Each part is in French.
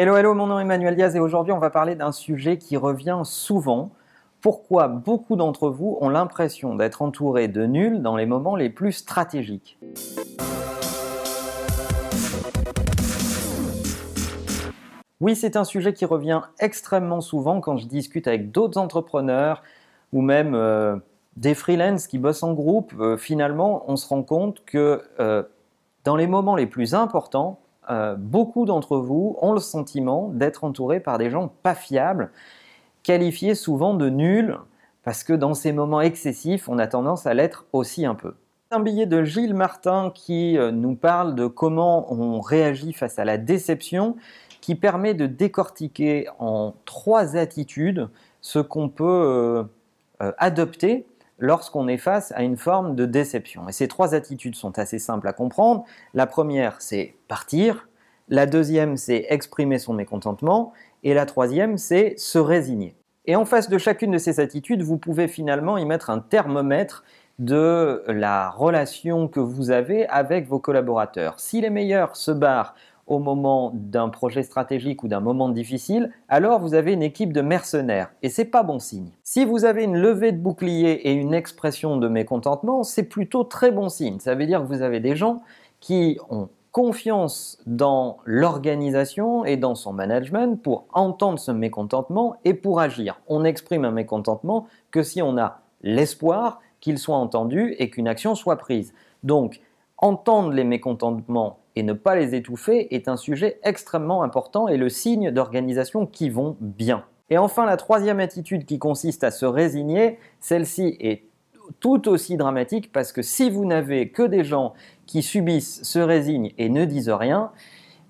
Hello, hello, mon nom est Emmanuel Diaz et aujourd'hui on va parler d'un sujet qui revient souvent. Pourquoi beaucoup d'entre vous ont l'impression d'être entourés de nuls dans les moments les plus stratégiques? Oui, c'est un sujet qui revient extrêmement souvent quand je discute avec d'autres entrepreneurs ou même euh, des freelances qui bossent en groupe. Euh, finalement, on se rend compte que euh, dans les moments les plus importants, euh, beaucoup d'entre vous ont le sentiment d'être entourés par des gens pas fiables, qualifiés souvent de nuls, parce que dans ces moments excessifs, on a tendance à l'être aussi un peu. Un billet de Gilles Martin qui euh, nous parle de comment on réagit face à la déception, qui permet de décortiquer en trois attitudes ce qu'on peut euh, adopter lorsqu'on est face à une forme de déception. Et ces trois attitudes sont assez simples à comprendre. La première, c'est partir. La deuxième, c'est exprimer son mécontentement. Et la troisième, c'est se résigner. Et en face de chacune de ces attitudes, vous pouvez finalement y mettre un thermomètre de la relation que vous avez avec vos collaborateurs. Si les meilleurs se barrent au moment d'un projet stratégique ou d'un moment difficile, alors vous avez une équipe de mercenaires et c'est pas bon signe. Si vous avez une levée de bouclier et une expression de mécontentement, c'est plutôt très bon signe. Ça veut dire que vous avez des gens qui ont confiance dans l'organisation et dans son management pour entendre ce mécontentement et pour agir. On n'exprime un mécontentement que si on a l'espoir qu'il soit entendu et qu'une action soit prise. Donc, entendre les mécontentements et ne pas les étouffer est un sujet extrêmement important et le signe d'organisations qui vont bien. Et enfin, la troisième attitude qui consiste à se résigner, celle-ci est tout aussi dramatique parce que si vous n'avez que des gens qui subissent, se résignent et ne disent rien,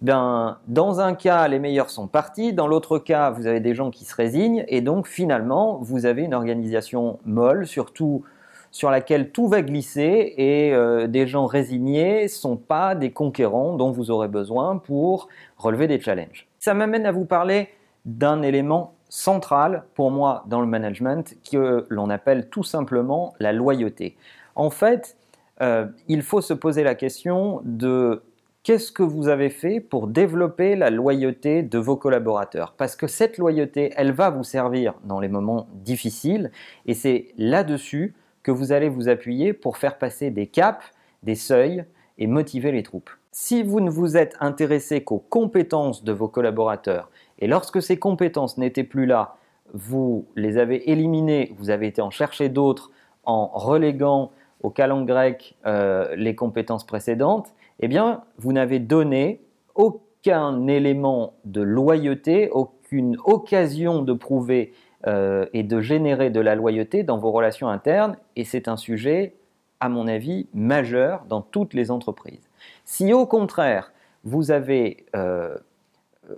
ben, dans un cas, les meilleurs sont partis, dans l'autre cas, vous avez des gens qui se résignent, et donc finalement, vous avez une organisation molle, surtout sur laquelle tout va glisser et euh, des gens résignés ne sont pas des conquérants dont vous aurez besoin pour relever des challenges. Ça m'amène à vous parler d'un élément central pour moi dans le management que l'on appelle tout simplement la loyauté. En fait, euh, il faut se poser la question de qu'est-ce que vous avez fait pour développer la loyauté de vos collaborateurs? Parce que cette loyauté, elle va vous servir dans les moments difficiles et c'est là-dessus que vous allez vous appuyer pour faire passer des caps, des seuils et motiver les troupes. Si vous ne vous êtes intéressé qu'aux compétences de vos collaborateurs et lorsque ces compétences n'étaient plus là, vous les avez éliminées, vous avez été en chercher d'autres en reléguant au calanque grec euh, les compétences précédentes, eh bien, vous n'avez donné aucun élément de loyauté, aucune occasion de prouver euh, et de générer de la loyauté dans vos relations internes. Et c'est un sujet, à mon avis, majeur dans toutes les entreprises. Si au contraire, vous avez euh,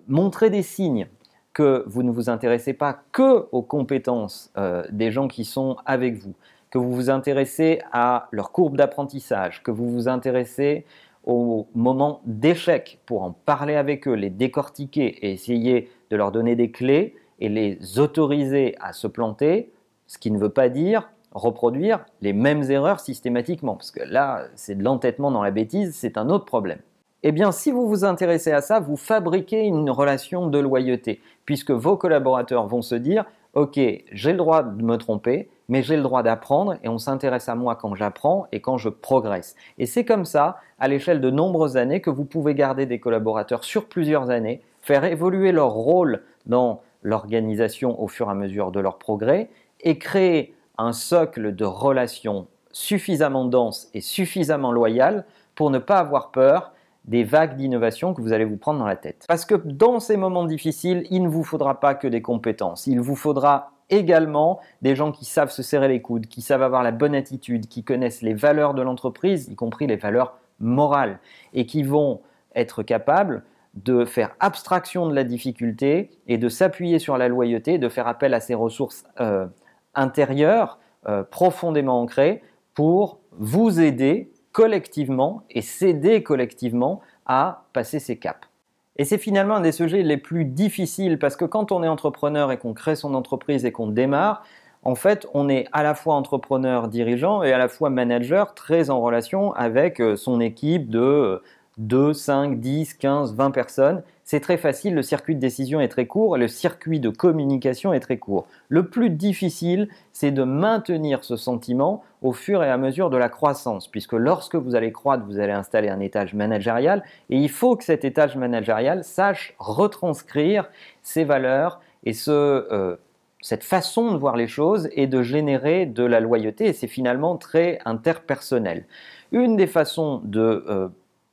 montré des signes que vous ne vous intéressez pas que aux compétences euh, des gens qui sont avec vous, que vous vous intéressez à leur courbe d'apprentissage, que vous vous intéressez au moment d'échec pour en parler avec eux, les décortiquer et essayer de leur donner des clés, et les autoriser à se planter, ce qui ne veut pas dire reproduire les mêmes erreurs systématiquement, parce que là, c'est de l'entêtement dans la bêtise, c'est un autre problème. Eh bien, si vous vous intéressez à ça, vous fabriquez une relation de loyauté, puisque vos collaborateurs vont se dire, OK, j'ai le droit de me tromper, mais j'ai le droit d'apprendre et on s'intéresse à moi quand j'apprends et quand je progresse. Et c'est comme ça, à l'échelle de nombreuses années, que vous pouvez garder des collaborateurs sur plusieurs années, faire évoluer leur rôle dans l'organisation au fur et à mesure de leur progrès et créer un socle de relations suffisamment dense et suffisamment loyal pour ne pas avoir peur des vagues d'innovation que vous allez vous prendre dans la tête. Parce que dans ces moments difficiles, il ne vous faudra pas que des compétences, il vous faudra également des gens qui savent se serrer les coudes, qui savent avoir la bonne attitude, qui connaissent les valeurs de l'entreprise, y compris les valeurs morales, et qui vont être capables de faire abstraction de la difficulté et de s'appuyer sur la loyauté, de faire appel à ces ressources euh, intérieures euh, profondément ancrées pour vous aider collectivement et s'aider collectivement à passer ces caps. Et c'est finalement un des sujets les plus difficiles parce que quand on est entrepreneur et qu'on crée son entreprise et qu'on démarre, en fait, on est à la fois entrepreneur, dirigeant et à la fois manager très en relation avec euh, son équipe de 2, 5, 10, 15, 20 personnes. c'est très facile, le circuit de décision est très court, le circuit de communication est très court. Le plus difficile, c'est de maintenir ce sentiment au fur et à mesure de la croissance, puisque lorsque vous allez croître, vous allez installer un étage managérial, et il faut que cet étage managérial sache retranscrire ses valeurs et euh, cette façon de voir les choses et de générer de la loyauté, et c'est finalement très interpersonnel. Une des façons de euh,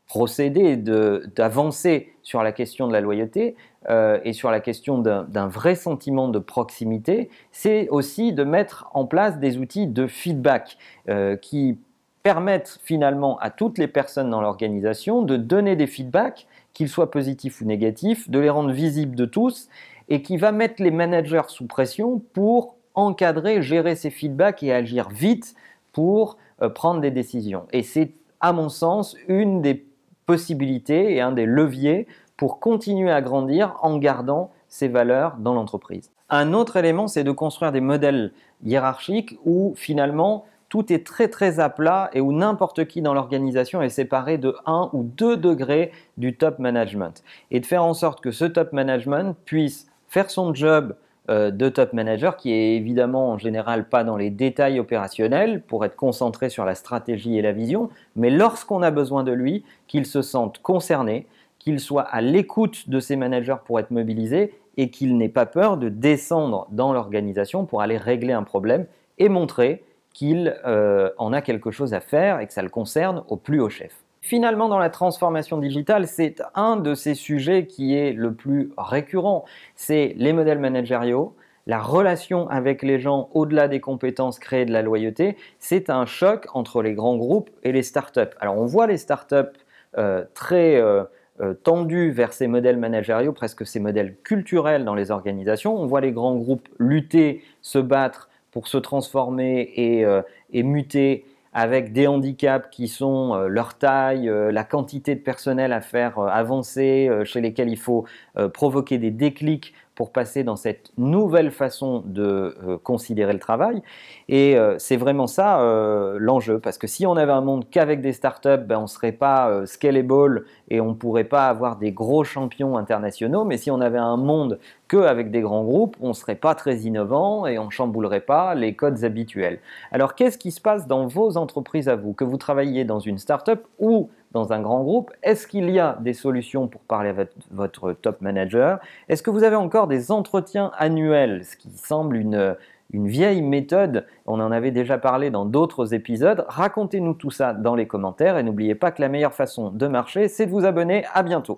procéder, d'avancer sur la question de la loyauté euh, et sur la question d'un vrai sentiment de proximité, c'est aussi de mettre en place des outils de feedback euh, qui permettent finalement à toutes les personnes dans l'organisation de donner des feedbacks, qu'ils soient positifs ou négatifs, de les rendre visibles de tous et qui va mettre les managers sous pression pour encadrer, gérer ces feedbacks et agir vite pour euh, prendre des décisions. Et c'est à mon sens, une des possibilités et un des leviers pour continuer à grandir en gardant ces valeurs dans l'entreprise. Un autre élément, c'est de construire des modèles hiérarchiques où finalement tout est très très à plat et où n'importe qui dans l'organisation est séparé de 1 ou 2 degrés du top management. Et de faire en sorte que ce top management puisse faire son job de top manager qui est évidemment en général pas dans les détails opérationnels pour être concentré sur la stratégie et la vision, mais lorsqu'on a besoin de lui, qu'il se sente concerné, qu'il soit à l'écoute de ses managers pour être mobilisé et qu'il n'ait pas peur de descendre dans l'organisation pour aller régler un problème et montrer qu'il euh, en a quelque chose à faire et que ça le concerne au plus haut chef. Finalement, dans la transformation digitale, c'est un de ces sujets qui est le plus récurrent. C'est les modèles managériaux, la relation avec les gens au-delà des compétences, créer de la loyauté. C'est un choc entre les grands groupes et les startups. Alors, on voit les startups euh, très euh, euh, tendus vers ces modèles managériaux, presque ces modèles culturels dans les organisations. On voit les grands groupes lutter, se battre pour se transformer et, et muter avec des handicaps qui sont euh, leur taille, euh, la quantité de personnel à faire euh, avancer, chez lesquels il faut provoquer des déclics pour passer dans cette nouvelle façon de euh, considérer le travail. Et euh, c'est vraiment ça euh, l'enjeu, parce que si on avait un monde qu'avec des startups, ben, on ne serait pas scalable et on ne pourrait pas avoir des gros champions internationaux, mais si on avait un monde qu'avec des grands groupes, on ne serait pas très innovant et on chamboulerait pas les codes habituels. Alors qu'est-ce qui se passe dans vos entreprises à vous, que vous travailliez dans une startup ou un grand groupe Est-ce qu'il y a des solutions pour parler à votre, top manager? Est-ce que vous avez encore des entretiens annuels, ce qui semble une, une vieille méthode On en avait déjà parlé dans d'autres épisodes. Racontez-nous tout ça dans les commentaires et n'oubliez pas que la meilleure façon de marcher, c'est de vous abonner. À bientôt.